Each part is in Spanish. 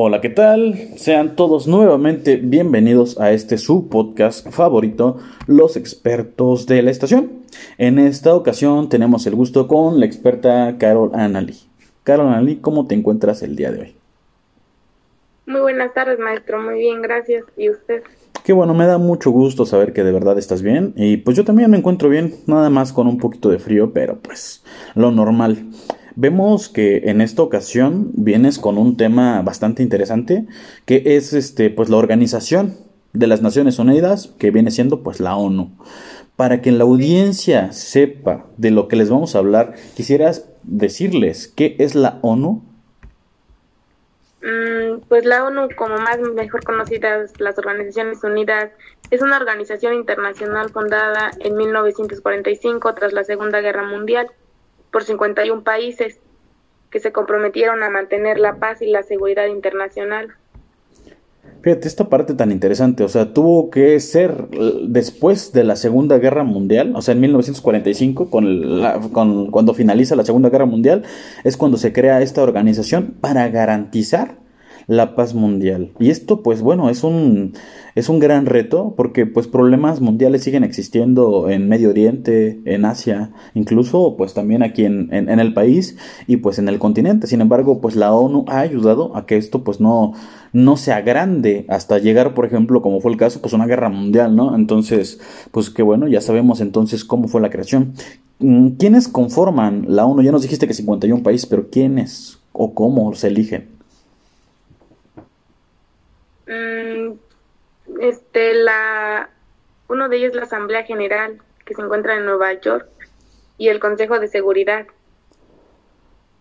Hola, ¿qué tal? Sean todos nuevamente bienvenidos a este su podcast favorito, Los expertos de la estación. En esta ocasión tenemos el gusto con la experta Carol Anali. Carol Anali, ¿cómo te encuentras el día de hoy? Muy buenas tardes, maestro. Muy bien, gracias. ¿Y usted? Qué bueno, me da mucho gusto saber que de verdad estás bien. Y pues yo también me encuentro bien, nada más con un poquito de frío, pero pues lo normal. Vemos que en esta ocasión vienes con un tema bastante interesante, que es este, pues la organización de las Naciones Unidas, que viene siendo pues la ONU. Para que la audiencia sepa de lo que les vamos a hablar, quisieras decirles qué es la ONU. Mm, pues la ONU, como más mejor conocidas las Organizaciones Unidas, es una organización internacional fundada en 1945 tras la Segunda Guerra Mundial por 51 países que se comprometieron a mantener la paz y la seguridad internacional. Fíjate, esta parte tan interesante, o sea, tuvo que ser después de la Segunda Guerra Mundial, o sea, en 1945, con, la, con cuando finaliza la Segunda Guerra Mundial, es cuando se crea esta organización para garantizar la paz mundial. Y esto, pues bueno, es un, es un gran reto porque pues problemas mundiales siguen existiendo en Medio Oriente, en Asia, incluso pues también aquí en, en, el país y pues en el continente. Sin embargo, pues la ONU ha ayudado a que esto pues no, no sea grande hasta llegar, por ejemplo, como fue el caso, pues una guerra mundial, ¿no? Entonces, pues que bueno, ya sabemos entonces cómo fue la creación. Mm, ¿Quiénes conforman la ONU? Ya nos dijiste que 51 países, pero ¿quiénes o cómo se eligen? Mm, este, la, uno de ellos es la Asamblea General, que se encuentra en Nueva York, y el Consejo de Seguridad.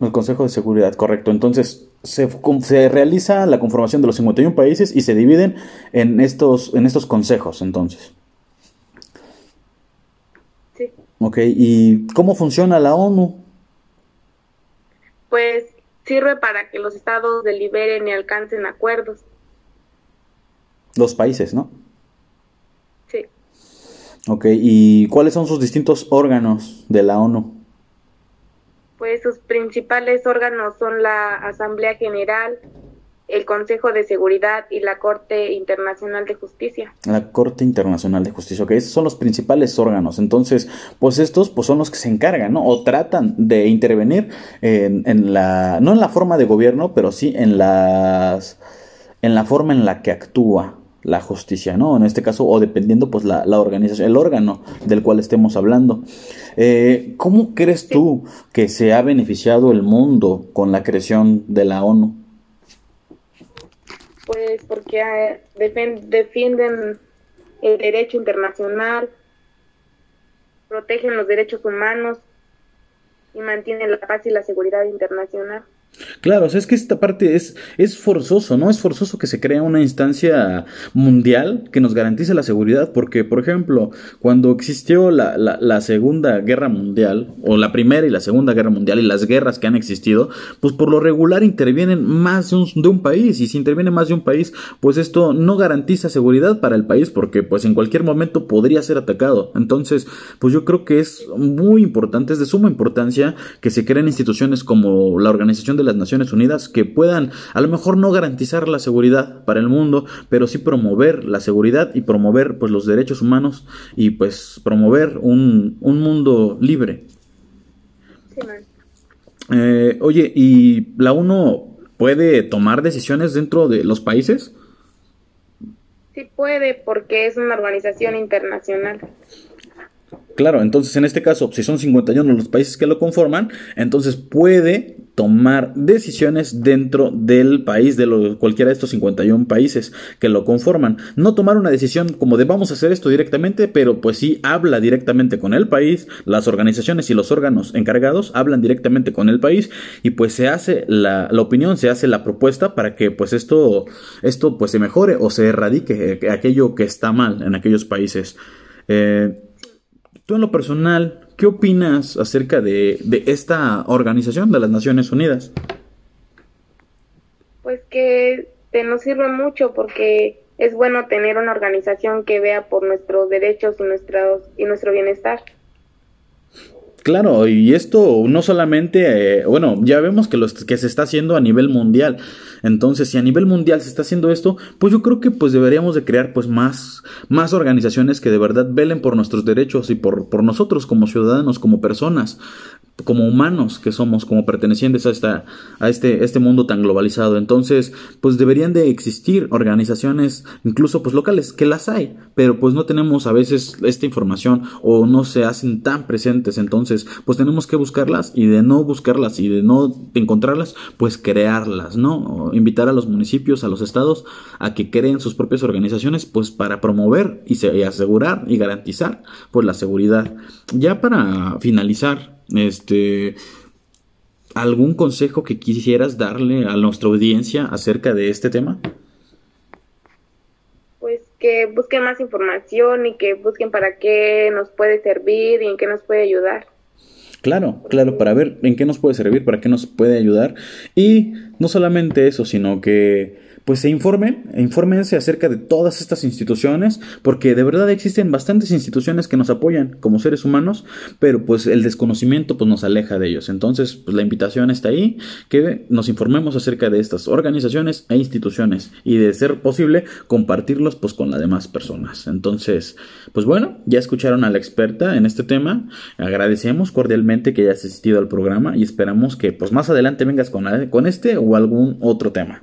El Consejo de Seguridad, correcto. Entonces, se, se, realiza la conformación de los 51 países y se dividen en estos, en estos consejos, entonces. Sí. Ok, ¿y cómo funciona la ONU? Pues sirve para que los estados deliberen y alcancen acuerdos. Los países, ¿no? Sí. Ok, ¿y cuáles son sus distintos órganos de la ONU? Pues sus principales órganos son la Asamblea General, el Consejo de Seguridad y la Corte Internacional de Justicia. La Corte Internacional de Justicia, ok, esos son los principales órganos. Entonces, pues estos pues son los que se encargan, ¿no? O tratan de intervenir en, en la, no en la forma de gobierno, pero sí en las, en la forma en la que actúa la justicia, ¿no? En este caso, o dependiendo, pues, la, la organización, el órgano del cual estemos hablando. Eh, ¿Cómo crees tú que se ha beneficiado el mundo con la creación de la ONU? Pues porque eh, defienden el derecho internacional, protegen los derechos humanos y mantienen la paz y la seguridad internacional. Claro, o sea, es que esta parte es, es forzoso, ¿no? Es forzoso que se crea una instancia mundial que nos garantice la seguridad, porque, por ejemplo, cuando existió la, la, la, Segunda Guerra Mundial, o la Primera y la Segunda Guerra Mundial, y las guerras que han existido, pues por lo regular intervienen más de un, de un país, y si interviene más de un país, pues esto no garantiza seguridad para el país, porque pues en cualquier momento podría ser atacado. Entonces, pues yo creo que es muy importante, es de suma importancia que se creen instituciones como la Organización de las Naciones Unidas que puedan a lo mejor no garantizar la seguridad para el mundo, pero sí promover la seguridad y promover pues los derechos humanos y pues promover un, un mundo libre. Sí, eh, oye, ¿y la UNO puede tomar decisiones dentro de los países? Sí puede, porque es una organización internacional. Claro, entonces en este caso, si son 51 los países que lo conforman, entonces puede tomar decisiones dentro del país, de cualquiera de estos 51 países que lo conforman. No tomar una decisión como de vamos a hacer esto directamente, pero pues sí habla directamente con el país, las organizaciones y los órganos encargados hablan directamente con el país y pues se hace la, la opinión, se hace la propuesta para que pues esto, esto pues se mejore o se erradique aquello que está mal en aquellos países. Eh, tú en lo personal, ¿Qué opinas acerca de, de esta organización de las Naciones Unidas? Pues que te nos sirve mucho porque es bueno tener una organización que vea por nuestros derechos y, nuestros, y nuestro bienestar. Claro, y esto no solamente, eh, bueno, ya vemos que, los, que se está haciendo a nivel mundial. Entonces, si a nivel mundial se está haciendo esto, pues yo creo que pues deberíamos de crear pues más, más organizaciones que de verdad velen por nuestros derechos y por, por nosotros como ciudadanos, como personas como humanos que somos, como pertenecientes a, esta, a este, este mundo tan globalizado. Entonces, pues deberían de existir organizaciones, incluso pues locales, que las hay, pero pues no tenemos a veces esta información o no se hacen tan presentes. Entonces, pues tenemos que buscarlas y de no buscarlas y de no encontrarlas, pues crearlas, ¿no? invitar a los municipios, a los estados, a que creen sus propias organizaciones, pues para promover y, y asegurar y garantizar pues la seguridad. Ya para finalizar, este, ¿Algún consejo que quisieras darle a nuestra audiencia acerca de este tema? Pues que busquen más información y que busquen para qué nos puede servir y en qué nos puede ayudar. Claro, claro, para ver en qué nos puede servir, para qué nos puede ayudar. Y no solamente eso, sino que pues se informen, infórmense acerca de todas estas instituciones, porque de verdad existen bastantes instituciones que nos apoyan como seres humanos, pero pues el desconocimiento pues nos aleja de ellos. Entonces, pues la invitación está ahí, que nos informemos acerca de estas organizaciones e instituciones y de ser posible compartirlos pues con las demás personas. Entonces, pues bueno, ya escucharon a la experta en este tema, agradecemos cordialmente que hayas asistido al programa y esperamos que pues más adelante vengas con, con este o algún otro tema.